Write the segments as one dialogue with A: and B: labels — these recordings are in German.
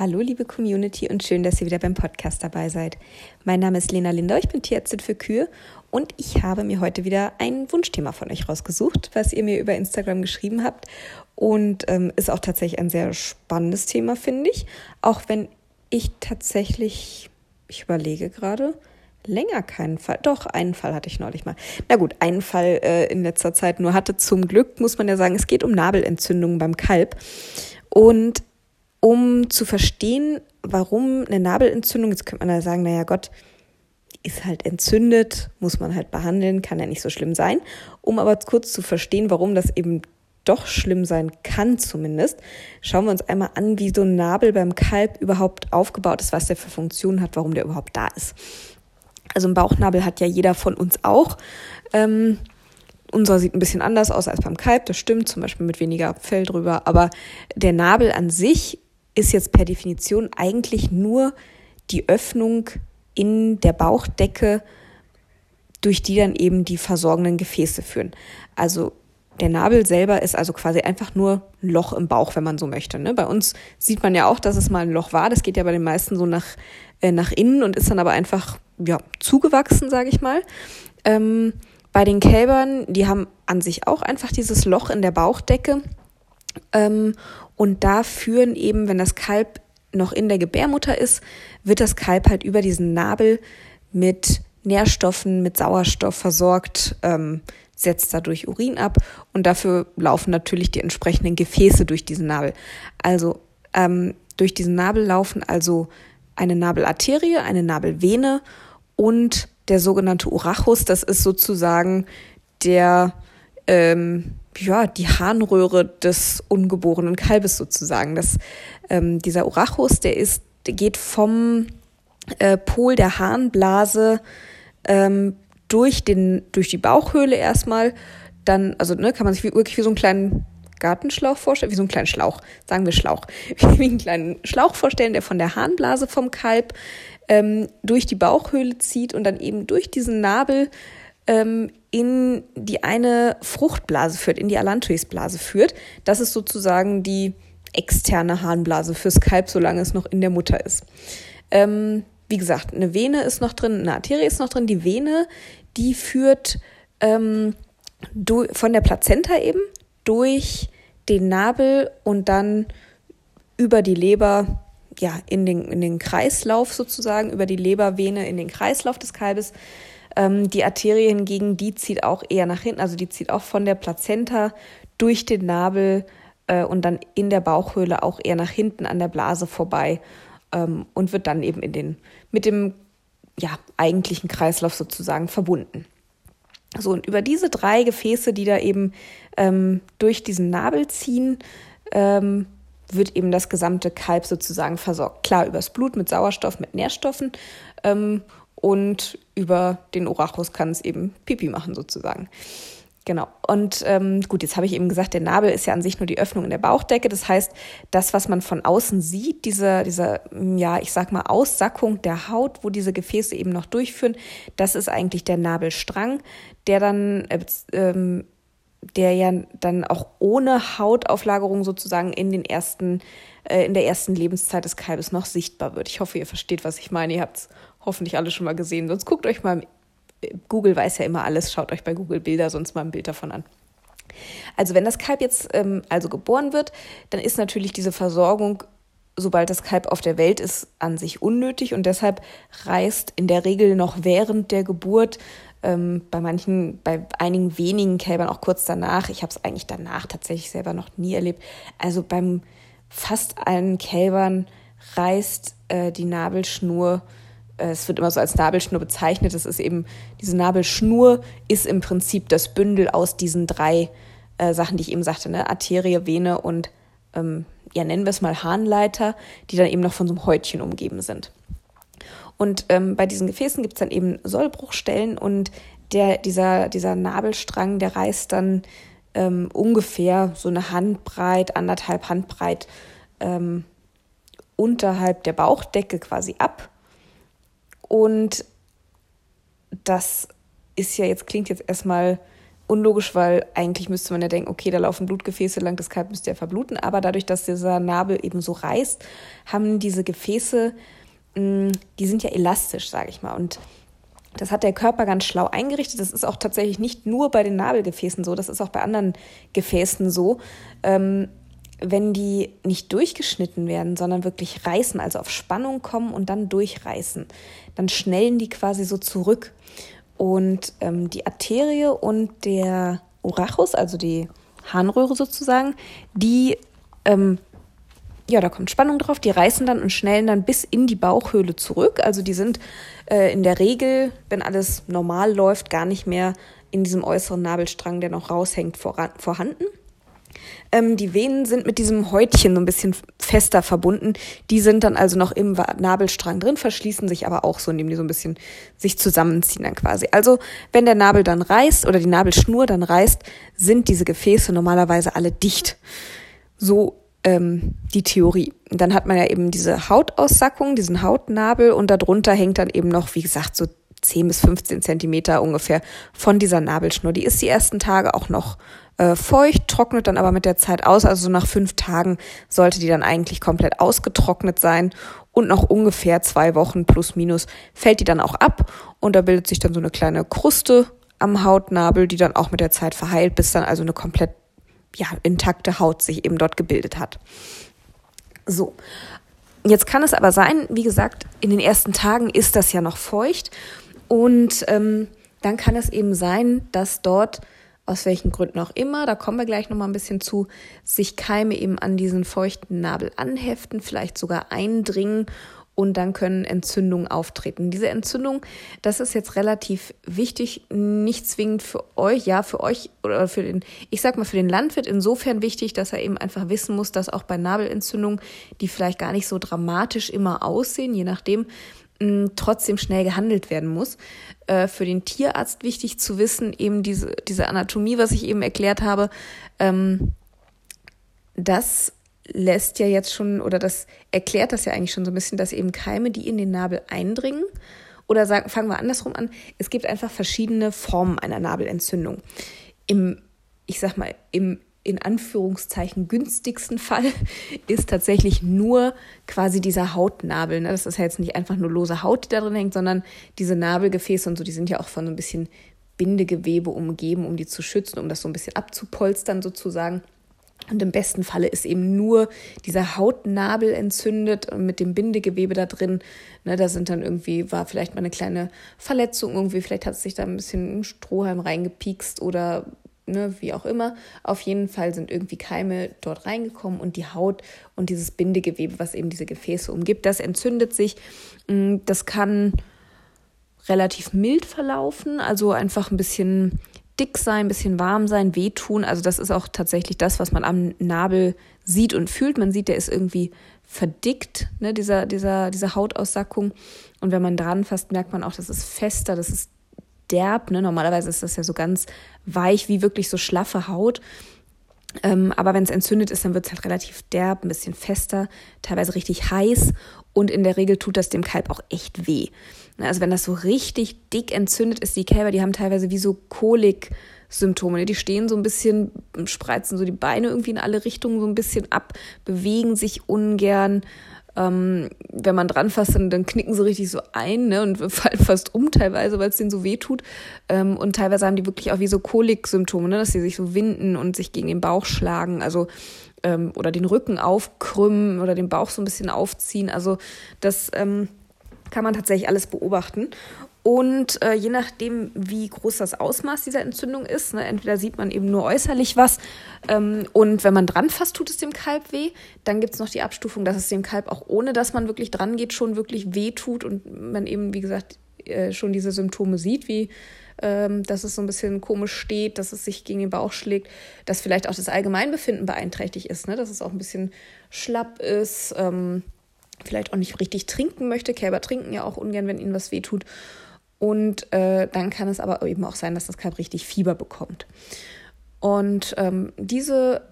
A: Hallo liebe Community und schön, dass ihr wieder beim Podcast dabei seid. Mein Name ist Lena Linder, ich bin Tierärztin für Kühe und ich habe mir heute wieder ein Wunschthema von euch rausgesucht, was ihr mir über Instagram geschrieben habt und ähm, ist auch tatsächlich ein sehr spannendes Thema, finde ich. Auch wenn ich tatsächlich, ich überlege gerade, länger keinen Fall. Doch, einen Fall hatte ich neulich mal. Na gut, einen Fall äh, in letzter Zeit nur hatte. Zum Glück muss man ja sagen, es geht um Nabelentzündungen beim Kalb. Und um zu verstehen, warum eine Nabelentzündung, jetzt könnte man ja sagen, naja Gott, ist halt entzündet, muss man halt behandeln, kann ja nicht so schlimm sein. Um aber kurz zu verstehen, warum das eben doch schlimm sein kann zumindest, schauen wir uns einmal an, wie so ein Nabel beim Kalb überhaupt aufgebaut ist, was der für Funktionen hat, warum der überhaupt da ist. Also ein Bauchnabel hat ja jeder von uns auch. Ähm, unser sieht ein bisschen anders aus als beim Kalb, das stimmt, zum Beispiel mit weniger Fell drüber. Aber der Nabel an sich ist jetzt per Definition eigentlich nur die Öffnung in der Bauchdecke, durch die dann eben die versorgenden Gefäße führen. Also der Nabel selber ist also quasi einfach nur ein Loch im Bauch, wenn man so möchte. Ne? Bei uns sieht man ja auch, dass es mal ein Loch war. Das geht ja bei den meisten so nach, äh, nach innen und ist dann aber einfach ja, zugewachsen, sage ich mal. Ähm, bei den Kälbern, die haben an sich auch einfach dieses Loch in der Bauchdecke. Ähm, und da führen eben, wenn das Kalb noch in der Gebärmutter ist, wird das Kalb halt über diesen Nabel mit Nährstoffen, mit Sauerstoff versorgt, ähm, setzt dadurch Urin ab und dafür laufen natürlich die entsprechenden Gefäße durch diesen Nabel. Also ähm, durch diesen Nabel laufen also eine Nabelarterie, eine Nabelvene und der sogenannte Urachus. Das ist sozusagen der ähm, ja, die Harnröhre des ungeborenen Kalbes sozusagen. Das, ähm, dieser Urachus, der ist, der geht vom äh, Pol der Harnblase ähm, durch, den, durch die Bauchhöhle erstmal, dann, also ne, kann man sich wirklich wie so einen kleinen Gartenschlauch vorstellen, wie so einen kleinen Schlauch, sagen wir Schlauch, wie einen kleinen Schlauch vorstellen, der von der Harnblase vom Kalb ähm, durch die Bauchhöhle zieht und dann eben durch diesen Nabel ähm, in die eine Fruchtblase führt, in die Allantoisblase führt. Das ist sozusagen die externe Harnblase fürs Kalb, solange es noch in der Mutter ist. Ähm, wie gesagt, eine Vene ist noch drin, eine Arterie ist noch drin. Die Vene, die führt ähm, von der Plazenta eben durch den Nabel und dann über die Leber, ja, in den, in den Kreislauf sozusagen, über die Lebervene in den Kreislauf des Kalbes ähm, die Arterie hingegen, die zieht auch eher nach hinten, also die zieht auch von der Plazenta durch den Nabel äh, und dann in der Bauchhöhle auch eher nach hinten an der Blase vorbei ähm, und wird dann eben in den, mit dem ja, eigentlichen Kreislauf sozusagen verbunden. So, und über diese drei Gefäße, die da eben ähm, durch diesen Nabel ziehen, ähm, wird eben das gesamte Kalb sozusagen versorgt. Klar, übers Blut mit Sauerstoff, mit Nährstoffen. Ähm, und über den Orachus kann es eben Pipi machen sozusagen. Genau. Und ähm, gut, jetzt habe ich eben gesagt, der Nabel ist ja an sich nur die Öffnung in der Bauchdecke. Das heißt, das, was man von außen sieht, diese, diese, ja, ich sag mal, Aussackung der Haut, wo diese Gefäße eben noch durchführen, das ist eigentlich der Nabelstrang, der dann, äh, ähm, der ja dann auch ohne Hautauflagerung sozusagen in den ersten, äh, in der ersten Lebenszeit des Kalbes noch sichtbar wird. Ich hoffe, ihr versteht, was ich meine. Ihr habt es hoffentlich alle schon mal gesehen. Sonst guckt euch mal, Google weiß ja immer alles, schaut euch bei Google Bilder sonst mal ein Bild davon an. Also wenn das Kalb jetzt ähm, also geboren wird, dann ist natürlich diese Versorgung, sobald das Kalb auf der Welt ist, an sich unnötig und deshalb reist in der Regel noch während der Geburt ähm, bei manchen, bei einigen wenigen Kälbern auch kurz danach. Ich habe es eigentlich danach tatsächlich selber noch nie erlebt. Also beim fast allen Kälbern reißt äh, die Nabelschnur es wird immer so als Nabelschnur bezeichnet. Das ist eben, diese Nabelschnur ist im Prinzip das Bündel aus diesen drei äh, Sachen, die ich eben sagte, ne? Arterie, Vene und, ähm, ja, nennen wir es mal Harnleiter, die dann eben noch von so einem Häutchen umgeben sind. Und ähm, bei diesen Gefäßen gibt es dann eben Sollbruchstellen und der, dieser, dieser Nabelstrang, der reißt dann ähm, ungefähr so eine Handbreit, anderthalb Handbreit ähm, unterhalb der Bauchdecke quasi ab und das ist ja jetzt, klingt jetzt erstmal unlogisch, weil eigentlich müsste man ja denken, okay, da laufen Blutgefäße lang, das Kalb müsste ja verbluten. Aber dadurch, dass dieser Nabel eben so reißt, haben diese Gefäße, mh, die sind ja elastisch, sage ich mal. Und das hat der Körper ganz schlau eingerichtet. Das ist auch tatsächlich nicht nur bei den Nabelgefäßen so, das ist auch bei anderen Gefäßen so. Ähm, wenn die nicht durchgeschnitten werden, sondern wirklich reißen, also auf Spannung kommen und dann durchreißen, dann schnellen die quasi so zurück. Und ähm, die Arterie und der Orachus, also die Harnröhre sozusagen, die, ähm, ja, da kommt Spannung drauf, die reißen dann und schnellen dann bis in die Bauchhöhle zurück. Also die sind äh, in der Regel, wenn alles normal läuft, gar nicht mehr in diesem äußeren Nabelstrang, der noch raushängt, vorhanden. Ähm, die Venen sind mit diesem Häutchen so ein bisschen fester verbunden. Die sind dann also noch im Nabelstrang drin, verschließen sich aber auch so, indem die so ein bisschen sich zusammenziehen dann quasi. Also wenn der Nabel dann reißt oder die Nabelschnur dann reißt, sind diese Gefäße normalerweise alle dicht. So ähm, die Theorie. Dann hat man ja eben diese Hautaussackung, diesen Hautnabel und darunter hängt dann eben noch, wie gesagt, so 10 bis 15 Zentimeter ungefähr von dieser Nabelschnur. Die ist die ersten Tage auch noch äh, feucht, trocknet dann aber mit der Zeit aus. Also so nach fünf Tagen sollte die dann eigentlich komplett ausgetrocknet sein und nach ungefähr zwei Wochen plus minus fällt die dann auch ab und da bildet sich dann so eine kleine Kruste am Hautnabel, die dann auch mit der Zeit verheilt, bis dann also eine komplett ja, intakte Haut sich eben dort gebildet hat. So. Jetzt kann es aber sein, wie gesagt, in den ersten Tagen ist das ja noch feucht und ähm, dann kann es eben sein, dass dort aus welchen Gründen auch immer, da kommen wir gleich nochmal ein bisschen zu, sich Keime eben an diesen feuchten Nabel anheften, vielleicht sogar eindringen und dann können Entzündungen auftreten. Diese Entzündung, das ist jetzt relativ wichtig, nicht zwingend für euch, ja, für euch oder für den, ich sag mal, für den Landwirt insofern wichtig, dass er eben einfach wissen muss, dass auch bei Nabelentzündungen, die vielleicht gar nicht so dramatisch immer aussehen, je nachdem, trotzdem schnell gehandelt werden muss. Äh, für den Tierarzt wichtig zu wissen, eben diese, diese Anatomie, was ich eben erklärt habe, ähm, das lässt ja jetzt schon, oder das erklärt das ja eigentlich schon so ein bisschen, dass eben Keime, die in den Nabel eindringen, oder sagen, fangen wir andersrum an, es gibt einfach verschiedene Formen einer Nabelentzündung. Im, ich sag mal, im in Anführungszeichen günstigsten Fall ist tatsächlich nur quasi dieser Hautnabel. Ne? Das ist ja jetzt nicht einfach nur lose Haut, die da drin hängt, sondern diese Nabelgefäße und so, die sind ja auch von so ein bisschen Bindegewebe umgeben, um die zu schützen, um das so ein bisschen abzupolstern sozusagen. Und im besten Falle ist eben nur dieser Hautnabel entzündet mit dem Bindegewebe da drin. Ne, da sind dann irgendwie, war vielleicht mal eine kleine Verletzung irgendwie, vielleicht hat es sich da ein bisschen ein Strohhalm reingepiekst oder ne, wie auch immer. Auf jeden Fall sind irgendwie Keime dort reingekommen und die Haut und dieses Bindegewebe, was eben diese Gefäße umgibt, das entzündet sich. Mm, das kann relativ mild verlaufen, also einfach ein bisschen dick sein, ein bisschen warm sein, wehtun. Also das ist auch tatsächlich das, was man am Nabel sieht und fühlt. Man sieht, der ist irgendwie verdickt, ne, dieser, dieser, diese Hautaussackung. Und wenn man dran fasst, merkt man auch, das ist fester, das ist derb. Ne? Normalerweise ist das ja so ganz weich, wie wirklich so schlaffe Haut. Ähm, aber wenn es entzündet ist, dann wird es halt relativ derb, ein bisschen fester, teilweise richtig heiß und in der Regel tut das dem Kalb auch echt weh. Ne, also wenn das so richtig dick entzündet ist, die Kälber, die haben teilweise wie so Kolik-Symptome. Ne? Die stehen so ein bisschen, spreizen so die Beine irgendwie in alle Richtungen so ein bisschen ab, bewegen sich ungern, ähm, wenn man dran fasst, dann, dann, knicken sie richtig so ein ne, und fallen fast um teilweise, weil es denen so weh tut. Ähm, und teilweise haben die wirklich auch wie so Kolik-Symptome, ne, dass sie sich so winden und sich gegen den Bauch schlagen. Also ähm, oder den Rücken aufkrümmen oder den Bauch so ein bisschen aufziehen. Also das ähm, kann man tatsächlich alles beobachten. Und äh, je nachdem, wie groß das Ausmaß dieser Entzündung ist, ne, entweder sieht man eben nur äußerlich was ähm, und wenn man dran fasst, tut es dem Kalb weh. Dann gibt es noch die Abstufung, dass es dem Kalb auch ohne, dass man wirklich dran geht, schon wirklich weh tut und man eben, wie gesagt, äh, schon diese Symptome sieht, wie ähm, dass es so ein bisschen komisch steht, dass es sich gegen den Bauch schlägt, dass vielleicht auch das Allgemeinbefinden beeinträchtigt ist, ne? dass es auch ein bisschen schlapp ist, ähm, vielleicht auch nicht richtig trinken möchte. Kälber trinken ja auch ungern, wenn ihnen was weh tut. Und äh, dann kann es aber eben auch sein, dass das Kalb richtig Fieber bekommt. Und ähm, diese,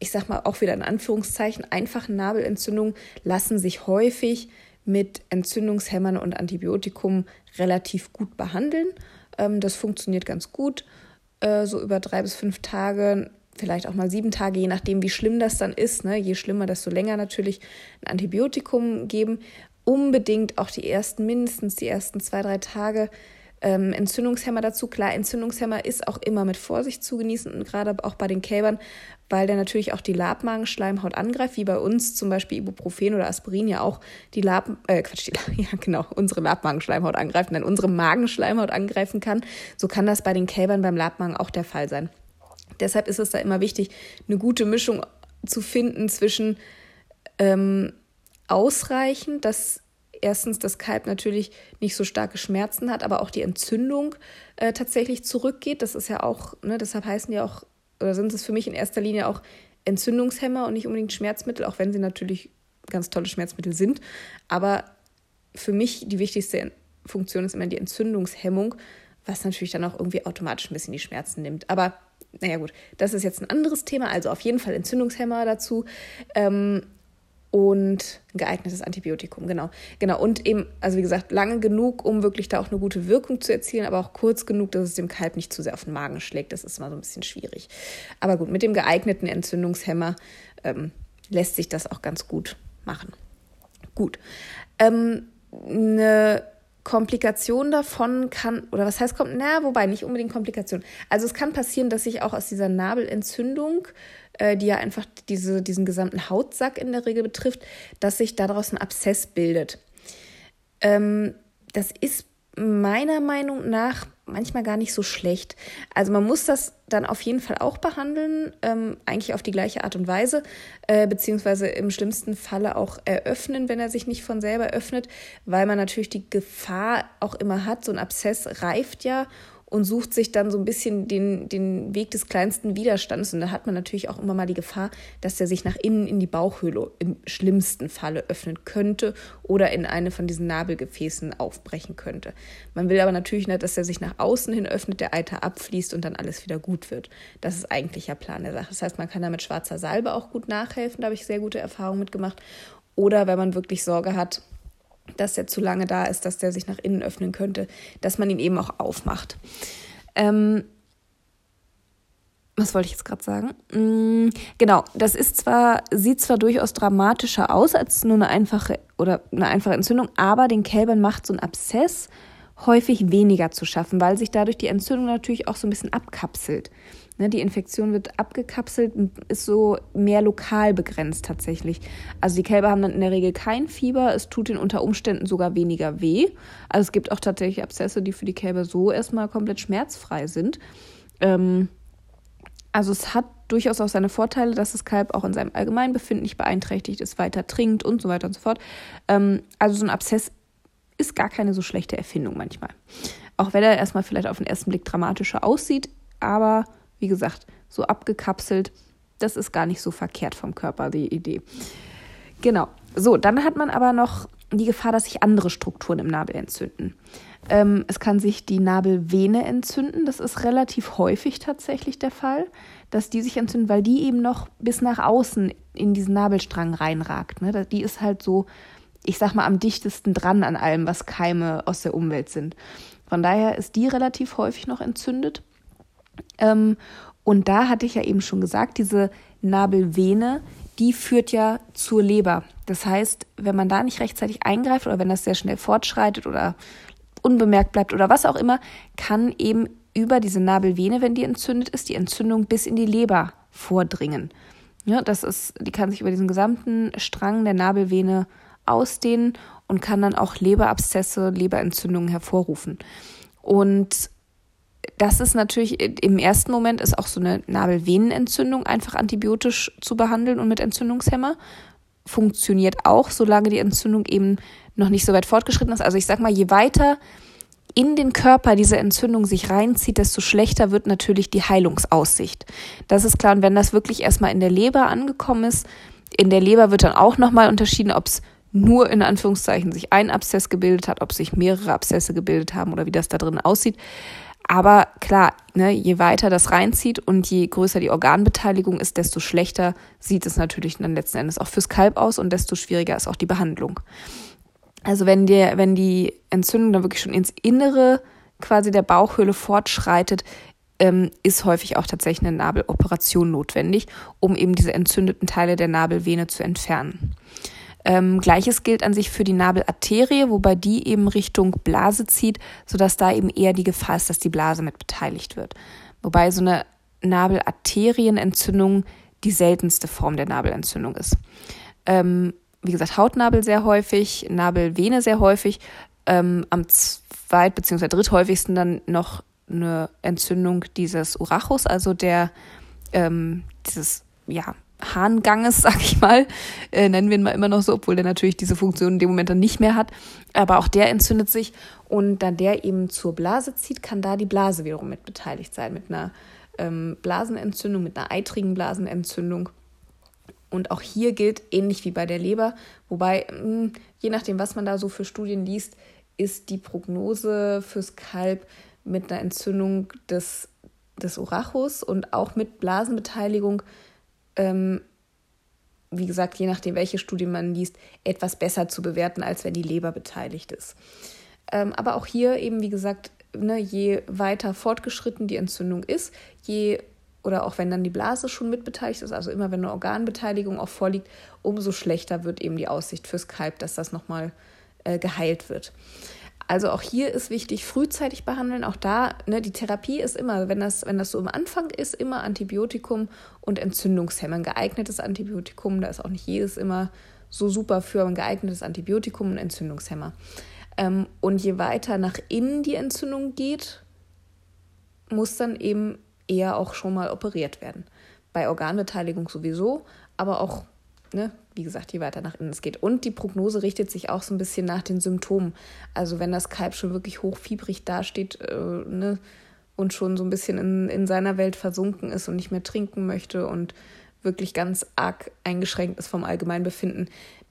A: ich sag mal auch wieder in Anführungszeichen, einfachen Nabelentzündungen lassen sich häufig mit Entzündungshämmern und Antibiotikum relativ gut behandeln. Ähm, das funktioniert ganz gut. äh, so über drei bis fünf Tage, vielleicht auch mal sieben Tage, je nachdem, wie schlimm das dann ist. Ne? Je schlimmer, desto länger natürlich ein Antibiotikum geben. Unbedingt auch die ersten, mindestens die ersten zwei, drei Tage ähm, Entzündungshemmer dazu. Klar, Entzündungshemmer ist auch immer mit Vorsicht zu genießen und gerade auch bei den Kälbern, weil der natürlich auch die Labmagenschleimhaut angreift, wie bei uns zum Beispiel Ibuprofen oder Aspirin ja auch die Lab, äh, Quatsch, die, ja genau, unsere Labmagenschleimhaut angreifen, dann unsere Magenschleimhaut angreifen kann. So kann das bei den Kälbern beim Labmagen auch der Fall sein. Deshalb ist es da immer wichtig, eine gute Mischung zu finden zwischen ähm, ausreichend, dass erstens das Kalb natürlich nicht so starke Schmerzen hat, aber auch die Entzündung äh, tatsächlich zurückgeht. Das ist ja auch, ne, deshalb heißen die auch, oder sind es für mich in erster Linie auch Entzündungshemmer und nicht unbedingt Schmerzmittel, auch wenn sie natürlich ganz tolle Schmerzmittel sind. Aber für mich die wichtigste Funktion ist immer die Entzündungshemmung, was natürlich dann auch irgendwie automatisch ein bisschen die Schmerzen nimmt. Aber naja gut, das ist jetzt ein anderes Thema. Also auf jeden Fall Entzündungshemmer dazu. Ähm, und ein geeignetes Antibiotikum, genau. Genau. Und eben, also wie gesagt, lange genug, um wirklich da auch eine gute Wirkung zu erzielen, aber auch kurz genug, dass es dem Kalb nicht zu sehr auf den Magen schlägt. Das ist immer so ein bisschen schwierig. Aber gut, mit dem geeigneten Entzündungshemmer ähm, lässt sich das auch ganz gut machen. Gut. Ähm, eine Komplikation davon kann, oder was heißt, kommt, na, wobei nicht unbedingt Komplikation. Also es kann passieren, dass sich auch aus dieser Nabelentzündung äh, die ja einfach diese, diesen gesamten Hautsack in der Regel betrifft, dass sich daraus ein Abszess bildet. Ähm, das ist meiner Meinung nach manchmal gar nicht so schlecht. Also man muss das dann auf jeden Fall auch behandeln, ähm, eigentlich auf die gleiche Art und Weise, äh, beziehungsweise im schlimmsten Falle auch eröffnen, wenn er sich nicht von selber öffnet, weil man natürlich die Gefahr auch immer hat, so ein Abszess reift ja und sucht sich dann so ein bisschen den, den Weg des kleinsten Widerstands. Und da hat man natürlich auch immer mal die Gefahr, dass der sich nach innen in die Bauchhöhle im schlimmsten Falle öffnen könnte oder in eine von diesen Nabelgefäßen aufbrechen könnte. Man will aber natürlich nicht, dass er sich nach außen hin öffnet, der Eiter abfließt und dann alles wieder gut wird. Das ist eigentlich der Plan der Sache. Das heißt, man kann da mit schwarzer Salbe auch gut nachhelfen. Da habe ich sehr gute Erfahrungen mitgemacht. Oder wenn man wirklich Sorge hat, dass der zu lange da ist, dass der sich nach innen öffnen könnte, dass man ihn eben auch aufmacht. Ähm, was wollte ich jetzt gerade sagen? Mm, genau, das ist zwar, sieht zwar durchaus dramatischer aus als nur eine einfache oder eine einfache Entzündung, aber den Kälbern macht so ein Abszess häufig weniger zu schaffen, weil sich dadurch die Entzündung natürlich auch so ein bisschen abkapselt. Ne, die Infektion wird abgekapselt und ist so mehr lokal begrenzt tatsächlich. Also die Kälber haben dann in der Regel kein Fieber, es tut ihnen unter Umständen sogar weniger weh. Also es gibt auch tatsächlich Abszesse, die für die Kälber so erstmal komplett schmerzfrei sind. Ähm, also es hat durchaus auch seine Vorteile, dass das Kalb auch in seinem Allgemeinbefinden nicht beeinträchtigt ist, weiter trinkt und so weiter und so fort. Ähm, also so ein Abszess ist gar keine so schlechte Erfindung manchmal. Auch wenn er erstmal vielleicht auf den ersten Blick dramatischer aussieht, aber wie gesagt, so abgekapselt, das ist gar nicht so verkehrt vom Körper, die Idee. Genau. So, dann hat man aber noch die Gefahr, dass sich andere Strukturen im Nabel entzünden. Ähm, es kann sich die Nabelvene entzünden. Das ist relativ häufig tatsächlich der Fall, dass die sich entzünden, weil die eben noch bis nach außen in diesen Nabelstrang reinragt. Ne? Die ist halt so, ich sag mal, am dichtesten dran an allem, was Keime aus der Umwelt sind. Von daher ist die relativ häufig noch entzündet. Ähm, und da hatte ich ja eben schon gesagt, diese Nabelvene, die führt ja zur Leber. Das heißt, wenn man da nicht rechtzeitig eingreift oder wenn das sehr schnell fortschreitet oder unbemerkt bleibt oder was auch immer, kann eben über diese Nabelvene, wenn die entzündet ist, die Entzündung bis in die Leber vordringen. Ja, das ist, die kann sich über diesen gesamten Strang der Nabelvene ausdehnen und kann dann auch Leberabszesse, Leberentzündungen hervorrufen. Und das ist natürlich im ersten Moment ist auch so eine Nabelvenenentzündung einfach antibiotisch zu behandeln und mit Entzündungshemmer. Funktioniert auch, solange die Entzündung eben noch nicht so weit fortgeschritten ist. Also ich sag mal, je weiter in den Körper diese Entzündung sich reinzieht, desto schlechter wird natürlich die Heilungsaussicht. Das ist klar. Und wenn das wirklich erstmal in der Leber angekommen ist, in der Leber wird dann auch nochmal unterschieden, ob es nur in Anführungszeichen sich ein Abszess gebildet hat, ob sich mehrere Abszesse gebildet haben oder wie das da drin aussieht. Aber klar, ne, je weiter das reinzieht und je größer die Organbeteiligung ist, desto schlechter sieht es natürlich dann letzten Endes auch fürs Kalb aus und desto schwieriger ist auch die Behandlung. Also wenn, der, wenn die Entzündung dann wirklich schon ins Innere quasi der Bauchhöhle fortschreitet, ähm, ist häufig auch tatsächlich eine Nabeloperation notwendig, um eben diese entzündeten Teile der Nabelvene zu entfernen. Ähm, Gleiches gilt an sich für die Nabelarterie, wobei die eben Richtung Blase zieht, sodass da eben eher die Gefahr ist, dass die Blase mit beteiligt wird. Wobei so eine Nabelarterienentzündung die seltenste Form der Nabelentzündung ist. Ähm, wie gesagt, Hautnabel sehr häufig, Nabelvene sehr häufig, ähm, am zweit- bzw. dritthäufigsten dann noch eine Entzündung dieses Urachus, also der ähm, dieses ja Harnganges, sag ich mal, äh, nennen wir ihn mal immer noch so, obwohl der natürlich diese Funktion in dem Moment dann nicht mehr hat. Aber auch der entzündet sich und da der eben zur Blase zieht, kann da die Blase wiederum mit beteiligt sein, mit einer ähm, Blasenentzündung, mit einer eitrigen Blasenentzündung. Und auch hier gilt ähnlich wie bei der Leber, wobei mh, hm, je nachdem, was man da so für Studien liest, ist die Prognose fürs Kalb mit einer Entzündung des, des Urachus und auch mit Blasenbeteiligung ähm, wie gesagt, je nachdem, welche Studie man liest, etwas besser zu bewerten, als wenn die Leber beteiligt ist. Ähm, aber auch hier eben, wie gesagt, ne, je weiter fortgeschritten die Entzündung ist, je oder auch wenn dann die Blase schon mitbeteiligt ist, also immer wenn eine Organbeteiligung auch vorliegt, umso schlechter wird eben die Aussicht fürs Kalb, dass das nochmal äh, geheilt wird. Also auch hier ist wichtig, frühzeitig behandeln. Auch da, ne, die Therapie ist immer, wenn das, wenn das so am Anfang ist, immer Antibiotikum und Entzündungshemmer. Ein geeignetes Antibiotikum, da ist auch nicht jedes immer so super für ein geeignetes Antibiotikum und Entzündungshemmer. Ähm, und je weiter nach innen die Entzündung geht, muss dann eben eher auch schon mal operiert werden. Bei Organbeteiligung sowieso, aber auch ne, wie gesagt, je weiter nach innen es geht. Und die Prognose richtet sich auch so ein bisschen nach den Symptomen. Also wenn das Kalb schon wirklich hochfiebrig dasteht äh, ne, und schon so ein bisschen in, in seiner Welt versunken ist und nicht mehr trinken möchte und wirklich ganz arg eingeschränkt ist vom Allgemeinbefinden,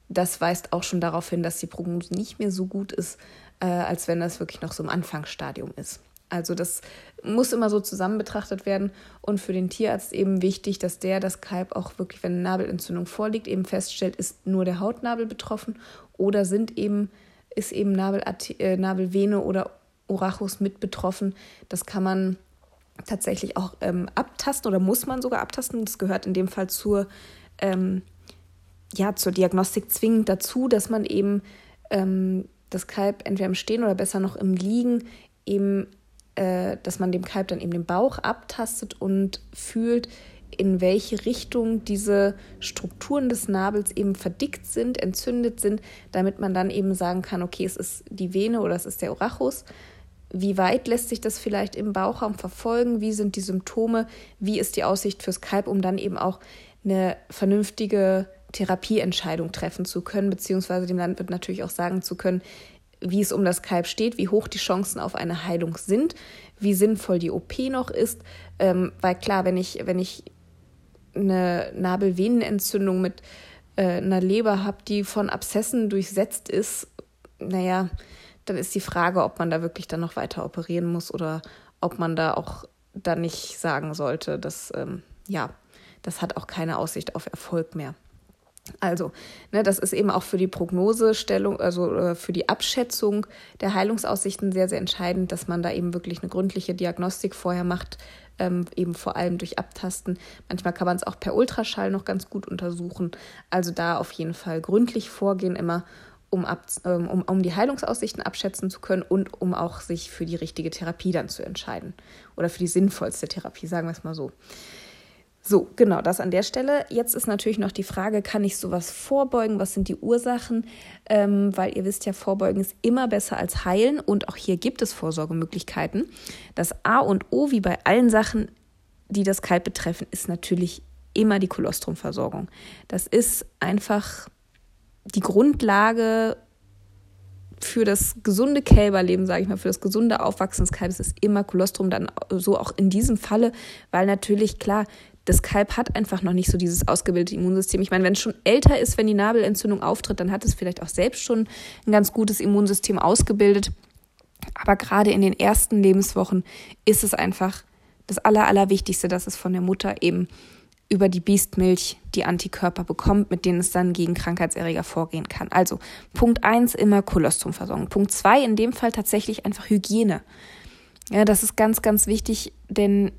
A: das weist auch schon darauf hin, dass die Prognose nicht mehr so gut ist, äh, als wenn das wirklich noch so im Anfangsstadium ist. Also das muss immer so zusammen betrachtet werden und für den Tierarzt eben wichtig, dass der das Kalb auch wirklich, wenn eine Nabelentzündung vorliegt, eben feststellt, ist nur der Hautnabel betroffen oder sind eben ist eben Nabel, äh, Nabelvene oder Urachus mit betroffen. Das kann man tatsächlich auch ähm, abtasten oder muss man sogar abtasten. Das gehört in dem Fall zur ähm, ja zur Diagnostik zwingend dazu, dass man eben ähm, das Kalb entweder im Stehen oder besser noch im Liegen eben äh, dass man dem Kalb dann eben den Bauch abtastet und fühlt, in welche Richtung diese Strukturen des Nabels eben verdickt sind, entzündet sind, damit man dann eben sagen kann, okay, es ist die Vene oder es ist der Urachus. Wie weit lässt sich das vielleicht im Bauchraum verfolgen? Wie sind die Symptome? Wie ist die Aussicht fürs Kalb, um dann eben auch eine vernünftige Therapieentscheidung treffen zu können, beziehungsweise dem Landwirt natürlich auch sagen zu können, wie es um das Kalb steht, wie hoch die Chancen auf eine Heilung sind, wie sinnvoll die OP noch ist. Ähm, weil klar, wenn ich, wenn ich eine Nabelvenenentzündung mit äh, einer Leber habe, die von Abszessen durchsetzt ist, naja, dann ist die Frage, ob man da wirklich dann noch weiter operieren muss oder ob man da auch dann nicht sagen sollte, dass ähm, ja, das hat auch keine Aussicht auf Erfolg mehr. Also, ne, das ist eben auch für die Prognosestellung, also für die Abschätzung der Heilungsaussichten sehr, sehr entscheidend, dass man da eben wirklich eine gründliche Diagnostik vorher macht, ähm, eben vor allem durch Abtasten. Manchmal kann man es auch per Ultraschall noch ganz gut untersuchen. Also da auf jeden Fall gründlich vorgehen immer, um, ab, ähm, um, um die Heilungsaussichten abschätzen zu können und um auch sich für die richtige Therapie dann zu entscheiden. Oder für die sinnvollste Therapie, sagen wir es mal so. So, genau, das an der Stelle. Jetzt ist natürlich noch die Frage, kann ich sowas vorbeugen? Was sind die Ursachen? Ähm, weil ihr wisst ja, vorbeugen ist immer besser als heilen und auch hier gibt es Vorsorgemöglichkeiten. Das A und O, wie bei allen Sachen, die das Kalb betreffen, ist natürlich immer die Kolostrumversorgung. Das ist einfach die Grundlage für das gesunde Kälberleben, sage ich mal, für das gesunde Aufwachsen des Kalbes ist immer Kolostrum dann so auch in diesem Falle, weil natürlich klar das Kalb hat einfach noch nicht so dieses ausgebildete Immunsystem. Ich meine, wenn es schon älter ist, wenn die Nabelentzündung auftritt, dann hat es vielleicht auch selbst schon ein ganz gutes Immunsystem ausgebildet. Aber gerade in den ersten Lebenswochen ist es einfach das Aller, Allerwichtigste, dass es von der Mutter eben über die Biestmilch die Antikörper bekommt, mit denen es dann gegen Krankheitserreger vorgehen kann. Also Punkt 1 immer Kolostrumversorgung. Punkt 2 in dem Fall tatsächlich einfach Hygiene. Ja, das ist ganz, ganz wichtig, denn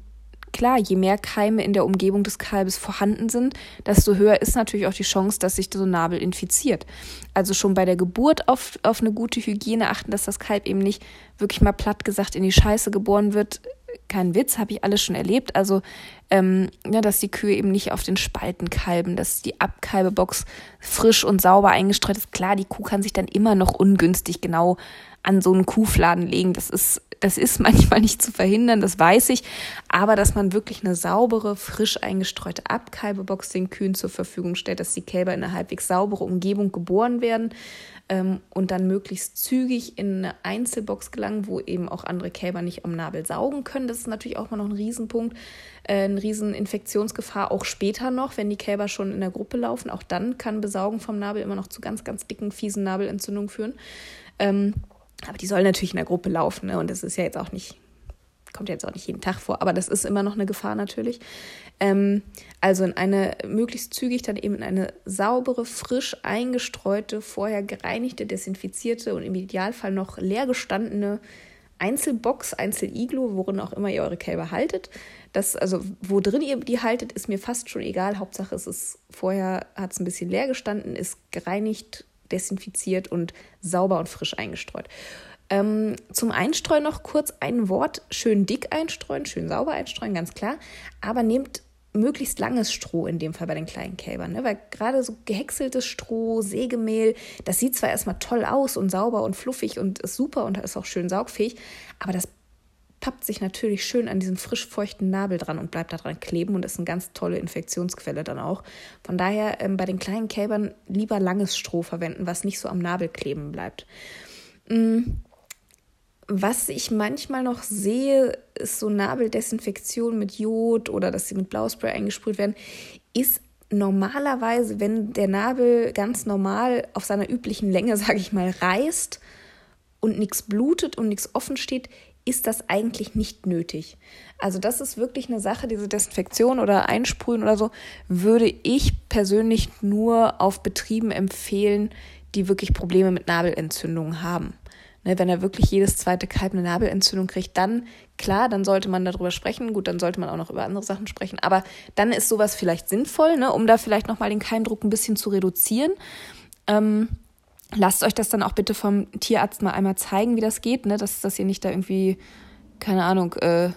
A: klar, je mehr Keime in der Umgebung des Kalbes vorhanden sind, desto höher ist natürlich auch die Chance, dass sich so Nabel infiziert. Also schon bei der Geburt auf, auf eine gute Hygiene achten, dass das Kalb eben nicht wirklich mal platt gesagt in die Scheiße geboren wird. Kein Witz, habe ich alles schon erlebt. Also, ähm, ja, dass die Kühe eben nicht auf den Spalten kalben, dass die Abkalbebox frisch und sauber eingestreut ist. Klar, die Kuh kann sich dann immer noch ungünstig genau an so einen Kuhfladen legen. Das ist, das ist manchmal nicht zu verhindern, das weiß ich. Aber dass man wirklich eine saubere, frisch eingestreute Abkalbebox den Kühen zur Verfügung stellt, dass die Kälber in eine halbwegs saubere Umgebung geboren werden ähm, und dann möglichst zügig in eine Einzelbox gelangen, wo eben auch andere Kälber nicht am Nabel saugen können. Das ist natürlich auch mal noch ein Riesenpunkt, äh, eine Rieseninfektionsgefahr, auch später noch, wenn die Kälber schon in der Gruppe laufen. Auch dann kann Besaugen vom Nabel immer noch zu ganz, ganz dicken, fiesen Nabelentzündungen führen. Ähm, aber die soll natürlich in der Gruppe laufen, ne? Und das ist ja jetzt auch nicht, kommt jetzt auch nicht jeden Tag vor, aber das ist immer noch eine Gefahr natürlich. Ähm, also in eine möglichst zügig dann eben in eine saubere, frisch eingestreute, vorher gereinigte, desinfizierte und im Idealfall noch leer gestandene Einzelbox, Einzeliglo, worin auch immer ihr eure Kälber haltet. Das, also wo drin ihr die haltet, ist mir fast schon egal. Hauptsache es ist vorher, hat es ein bisschen leer gestanden, ist gereinigt, desinfiziert und sauber und frisch eingestreut. Ähm, zum Einstreuen noch kurz ein Wort. Schön dick einstreuen, schön sauber einstreuen, ganz klar. Aber nehmt möglichst langes Stroh in dem Fall bei den kleinen Kälbern. Ne? Weil gerade so gehäckseltes Stroh, Sägemehl, das sieht zwar erstmal toll aus und sauber und fluffig und ist super und ist auch schön saugfähig, aber das pappt sich natürlich schön an diesem frisch feuchten Nabel dran und bleibt da dran kleben und ist eine ganz tolle Infektionsquelle dann auch. Von daher ähm, bei den kleinen Kälbern lieber langes Stroh verwenden, was nicht so am Nabel kleben bleibt. Mhm. Was ich manchmal noch sehe, ist so Nabeldesinfektion mit Jod oder dass sie mit Blauspray eingesprüht werden, ist normalerweise, wenn der Nabel ganz normal auf seiner üblichen Länge, sage ich mal, reißt und nichts blutet und nichts offen steht, ist das eigentlich nicht nötig. Also das ist wirklich eine Sache, diese Desinfektion oder Einsprühen oder so, würde ich persönlich nur auf Betrieben empfehlen, die wirklich Probleme mit Nabelentzündungen haben. Ne, wenn er wirklich jedes zweite Kalb eine Nabelentzündung kriegt, dann klar, dann sollte man darüber sprechen. Gut, dann sollte man auch noch über andere Sachen sprechen. Aber dann ist sowas vielleicht sinnvoll, ne, um da vielleicht nochmal den Keimdruck ein bisschen zu reduzieren. Ähm, lasst euch das dann auch bitte vom Tierarzt mal einmal zeigen, wie das geht, ne? dass, dass ihr nicht da irgendwie, keine Ahnung, äh,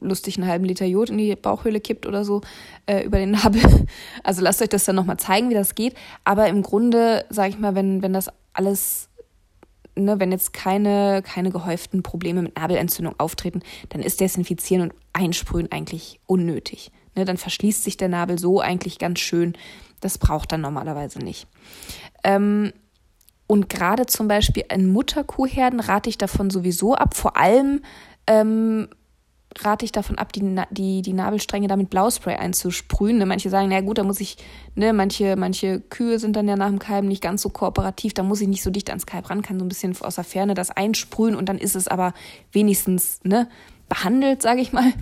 A: lustig einen halben Liter Jod in die Bauchhöhle kippt oder so äh, über den Nabel. Also lasst euch das dann nochmal zeigen, wie das geht. Aber im Grunde, sage ich mal, wenn, wenn das alles, ne, wenn jetzt keine, keine gehäuften Probleme mit Nabelentzündung auftreten, dann ist Desinfizieren und Einsprühen eigentlich unnötig. Ne, dann verschließt sich der Nabel so eigentlich ganz schön. Das braucht dann normalerweise nicht. Ähm, und gerade zum Beispiel in Mutterkuhherden rate ich davon sowieso ab. Vor allem ähm, rate ich davon ab, die, die, die Nabelstränge damit Blauspray einzusprühen. Ne, manche sagen, na gut, da muss ich, ne, manche, manche Kühe sind dann ja nach dem Kalben nicht ganz so kooperativ, da muss ich nicht so dicht ans Kalb ran, kann so ein bisschen aus der Ferne das einsprühen und dann ist es aber wenigstens ne, behandelt, sage ich mal.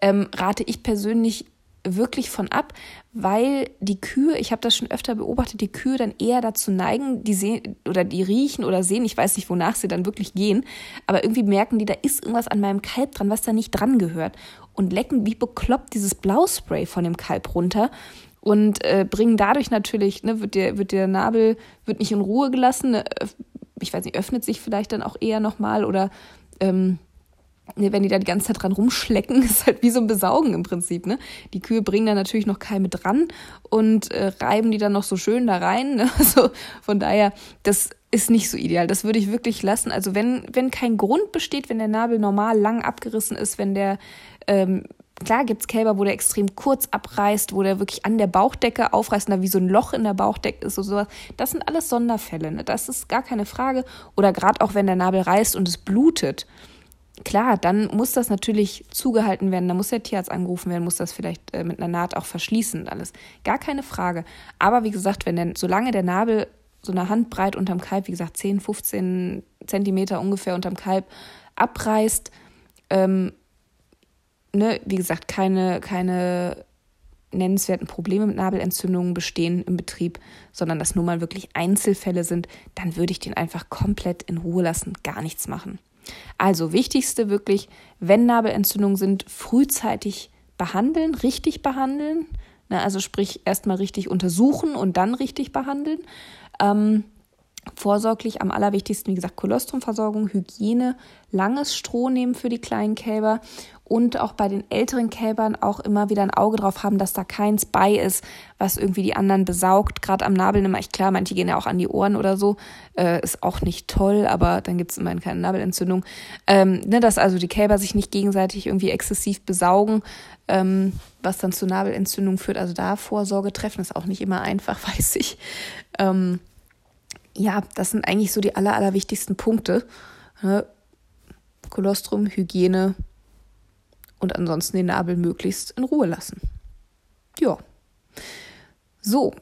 A: Ähm, rate ich persönlich wirklich von ab, weil die Kühe, ich habe das schon öfter beobachtet, die Kühe dann eher dazu neigen, die sehen oder die riechen oder sehen, ich weiß nicht, wonach sie dann wirklich gehen, aber irgendwie merken die, da ist irgendwas an meinem Kalb dran, was da nicht dran gehört und lecken wie bekloppt dieses Blauspray von dem Kalb runter und äh, bringen dadurch natürlich, ne, wird der, wird der Nabel, wird nicht in Ruhe gelassen, ne, ich weiß nicht, öffnet sich vielleicht dann auch eher nochmal oder ähm, wenn die da die ganze Zeit dran rumschlecken, ist halt wie so ein Besaugen im Prinzip. Ne? Die Kühe bringen da natürlich noch Keime dran und äh, reiben die dann noch so schön da rein. Ne? Also von daher, das ist nicht so ideal. Das würde ich wirklich lassen. Also wenn, wenn kein Grund besteht, wenn der Nabel normal lang abgerissen ist, wenn der, ähm, klar gibt's Kälber, wo der extrem kurz abreißt, wo der wirklich an der Bauchdecke aufreißt und da wie so ein Loch in der Bauchdecke ist und sowas. Das sind alles Sonderfälle. Ne? Das ist gar keine Frage. Oder gerade auch wenn der Nabel reißt und es blutet klar, dann muss das natürlich zugehalten werden, da muss der Tierarzt angerufen werden, muss das vielleicht äh, mit einer Naht auch verschließen und alles. Gar keine Frage. Aber wie gesagt, wenn der, solange der Nabel so eine Handbreit unterm Kalb, wie gesagt 10, 15 Zentimeter ungefähr unterm Kalb abreißt, ähm, ne, wie gesagt, keine, keine nennenswerten Probleme mit Nabelentzündungen bestehen im Betrieb, sondern das nur mal wirklich Einzelfälle sind, dann würde ich den einfach komplett in Ruhe lassen, gar nichts machen. Also wichtigste wirklich, wenn Nabelentzündungen sind, frühzeitig behandeln, richtig behandeln. Ne, also sprich erstmal richtig untersuchen und dann richtig behandeln. Ähm, vorsorglich am allerwichtigsten, wie gesagt, Kolostrumversorgung, Hygiene, langes Stroh nehmen für die kleinen Kälber und auch bei den älteren Kälbern auch immer wieder ein Auge drauf haben, dass da keins bei ist, was irgendwie die anderen besaugt. Gerade am Nabel immer, ich klar, manche gehen ja auch an die Ohren oder so, äh, ist auch nicht toll, aber dann gibt es immerhin keine Nabelentzündung. Ähm, ne, dass also die Kälber sich nicht gegenseitig irgendwie exzessiv besaugen, ähm, was dann zu Nabelentzündung führt. Also da Vorsorge treffen ist auch nicht immer einfach, weiß ich. Ähm, ja, das sind eigentlich so die aller, allerwichtigsten Punkte. Ne? Kolostrum, Hygiene und ansonsten den Nabel möglichst in Ruhe lassen. Ja. So,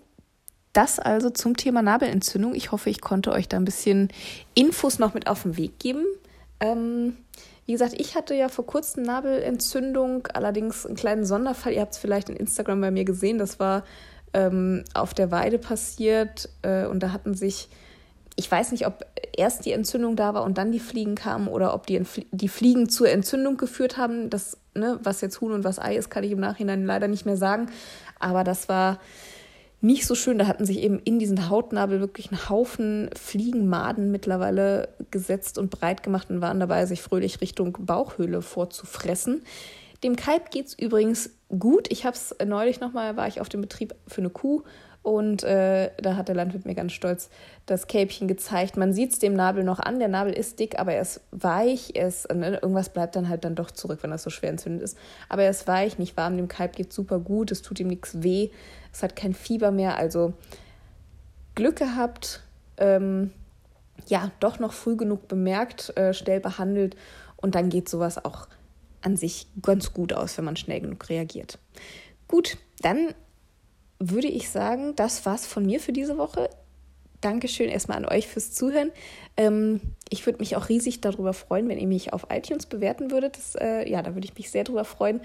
A: das also zum Thema Nabelentzündung. Ich hoffe, ich konnte euch da ein bisschen Infos noch mit auf den Weg geben. Ähm, wie gesagt, ich hatte ja vor kurzem Nabelentzündung, allerdings einen kleinen Sonderfall. Ihr habt es vielleicht in Instagram bei mir gesehen. Das war ähm, auf der Weide passiert äh, und da hatten sich ich weiß nicht, ob erst die Entzündung da war und dann die Fliegen kamen oder ob die, die Fliegen zur Entzündung geführt haben. Das, ne, was jetzt Huhn und was Ei ist, kann ich im Nachhinein leider nicht mehr sagen. Aber das war nicht so schön. Da hatten sich eben in diesen Hautnabel wirklich ein Haufen Fliegenmaden mittlerweile gesetzt und breit gemacht und waren dabei, sich fröhlich Richtung Bauchhöhle vorzufressen. Dem Kalb geht es übrigens gut. Ich habe es neulich nochmal, war ich auf dem Betrieb für eine Kuh und äh, da hat der Landwirt mir ganz stolz das Kälbchen gezeigt. Man sieht es dem Nabel noch an. Der Nabel ist dick, aber er ist weich. Er ist, ne, irgendwas bleibt dann halt dann doch zurück, wenn das so schwer entzündet ist. Aber er ist weich, nicht warm. Dem Kalb geht super gut. Es tut ihm nichts weh. Es hat kein Fieber mehr. Also Glück gehabt. Ähm, ja, doch noch früh genug bemerkt, äh, schnell behandelt. Und dann geht sowas auch an sich ganz gut aus, wenn man schnell genug reagiert. Gut, dann würde ich sagen, das war's von mir für diese Woche. Dankeschön erstmal an euch fürs Zuhören. Ähm, ich würde mich auch riesig darüber freuen, wenn ihr mich auf iTunes bewerten würdet. Das, äh, ja, da würde ich mich sehr darüber freuen.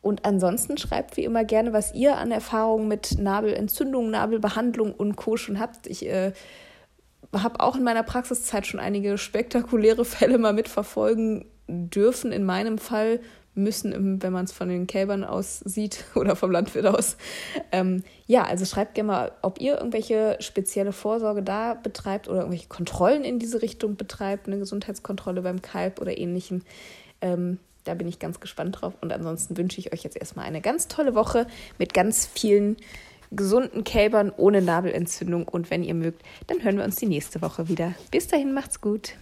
A: Und ansonsten schreibt wie immer gerne, was ihr an Erfahrungen mit Nabelentzündung, Nabelbehandlung und Co. schon habt. Ich äh, habe auch in meiner Praxiszeit schon einige spektakuläre Fälle mal mitverfolgen dürfen. In meinem Fall müssen, wenn man es von den Kälbern aus sieht oder vom Landwirt aus. Ähm, ja, also schreibt gerne mal, ob ihr irgendwelche spezielle Vorsorge da betreibt oder irgendwelche Kontrollen in diese Richtung betreibt, eine Gesundheitskontrolle beim Kalb oder ähnlichem. Ähm, da bin ich ganz gespannt drauf. Und ansonsten wünsche ich euch jetzt erstmal eine ganz tolle Woche mit ganz vielen gesunden Kälbern ohne Nabelentzündung. Und wenn ihr mögt, dann hören wir uns die nächste Woche wieder. Bis dahin, macht's gut.